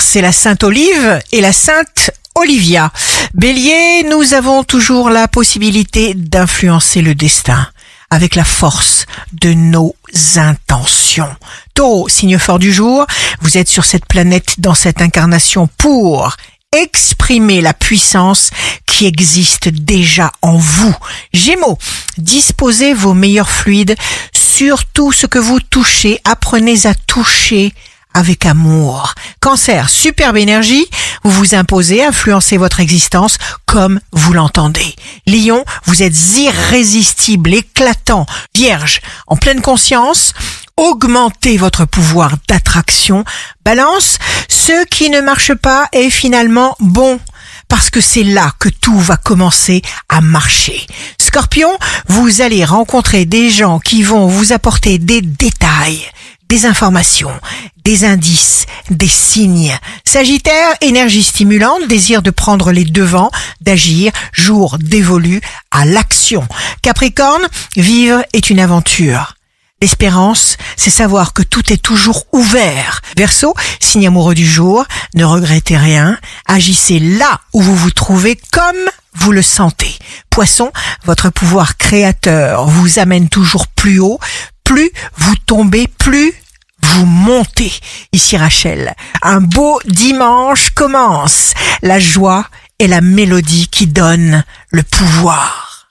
c'est la Sainte Olive et la Sainte Olivia. Bélier, nous avons toujours la possibilité d'influencer le destin avec la force de nos intentions. Taureau, signe fort du jour, vous êtes sur cette planète dans cette incarnation pour exprimer la puissance qui existe déjà en vous. Gémeaux, disposez vos meilleurs fluides sur tout ce que vous touchez. Apprenez à toucher avec amour. Cancer, superbe énergie, vous vous imposez, influencez votre existence comme vous l'entendez. Lion, vous êtes irrésistible, éclatant. Vierge, en pleine conscience, augmentez votre pouvoir d'attraction. Balance, ce qui ne marche pas est finalement bon parce que c'est là que tout va commencer à marcher. Scorpion, vous allez rencontrer des gens qui vont vous apporter des détails, des informations, des indices, des signes. Sagittaire, énergie stimulante, désir de prendre les devants, d'agir, jour dévolu à l'action. Capricorne, vivre est une aventure. L'espérance, c'est savoir que tout est toujours ouvert. Verseau, signe amoureux du jour, ne regrettez rien, agissez là où vous vous trouvez comme vous le sentez. Poisson, votre pouvoir créateur vous amène toujours plus haut, plus vous tombez, plus vous montez. Ici Rachel, un beau dimanche commence. La joie est la mélodie qui donne le pouvoir.